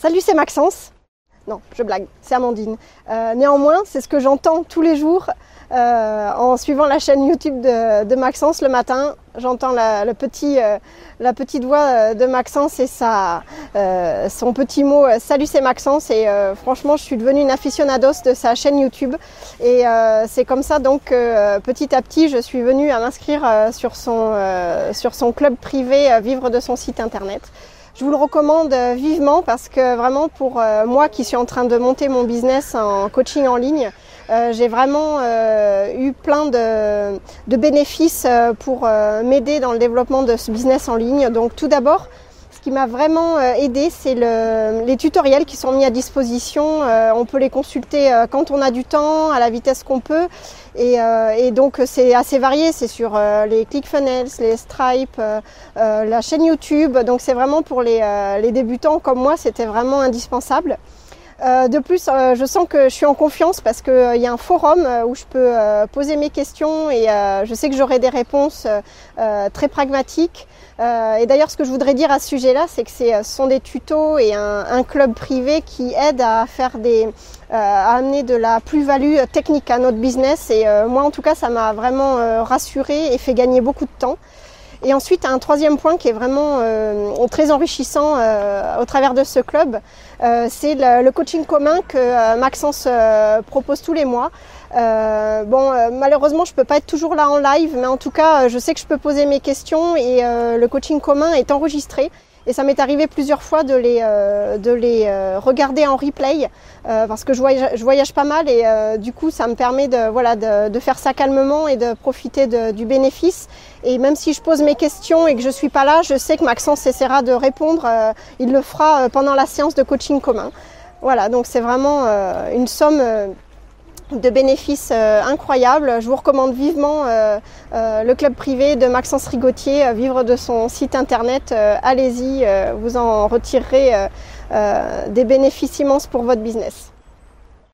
Salut, c'est Maxence. Non, je blague, c'est Amandine. Euh, néanmoins, c'est ce que j'entends tous les jours euh, en suivant la chaîne YouTube de, Maxence le matin. J'entends la, euh, petite voix de Maxence et sa, son petit mot Salut, c'est Maxence. Et franchement, je suis devenue une aficionados de sa chaîne YouTube. Et c'est comme ça donc petit à petit, je suis venue à m'inscrire sur son club privé, vivre de son site internet. Je vous le recommande euh, vivement parce que vraiment pour euh, moi qui suis en train de monter mon business en coaching en ligne, euh, j'ai vraiment eu plein de, bénéfices pour m'aider dans le développement de ce business en ligne. Donc tout d'abord, qui m'a vraiment aidé, c'est le, les tutoriels qui sont mis à disposition. on peut les consulter quand on a du temps, à la vitesse qu'on peut. Euh, et, donc c'est assez varié, c'est sur euh, les ClickFunnels, les Stripe, euh, la chaîne YouTube. Donc c'est vraiment pour les, débutants comme moi, c'était vraiment indispensable. De plus, je sens que je suis en confiance parce qu'il y a un forum où je peux poser mes questions et je sais que j'aurai des réponses très pragmatiques. et d'ailleurs, ce que je voudrais dire à ce sujet-là, c'est que ce sont des tutos et un, club privé qui aide à faire des, à amener de la plus-value technique à notre business. Et euh, moi, en tout cas, ça m'a vraiment euh, rassuré et fait gagner beaucoup de temps. Et ensuite, un troisième point qui est vraiment euh, très enrichissant au travers de ce club, c'est le, coaching commun que Maxence propose tous les mois. bon, malheureusement, je peux pas être toujours là en live, mais en tout cas, je sais que je peux poser mes questions et le coaching commun est enregistré. Et ça m'est arrivé plusieurs fois de les, euh, de les euh, regarder en replay euh, parce que je voyage, je voyage pas mal et du coup ça me permet de, voilà, de, de faire ça calmement et de profiter de, du bénéfice. Et même si je pose mes questions et que je suis pas là, je sais que Maxence essaiera de répondre. il le fera pendant la séance de coaching commun. Voilà, donc c'est vraiment une somme de bénéfices euh, incroyables. Je vous recommande vivement euh, euh, le club privé de Maxence Rigotier, vivre de son site internet. Allez-y, vous en retirerez des bénéfices immenses pour votre business.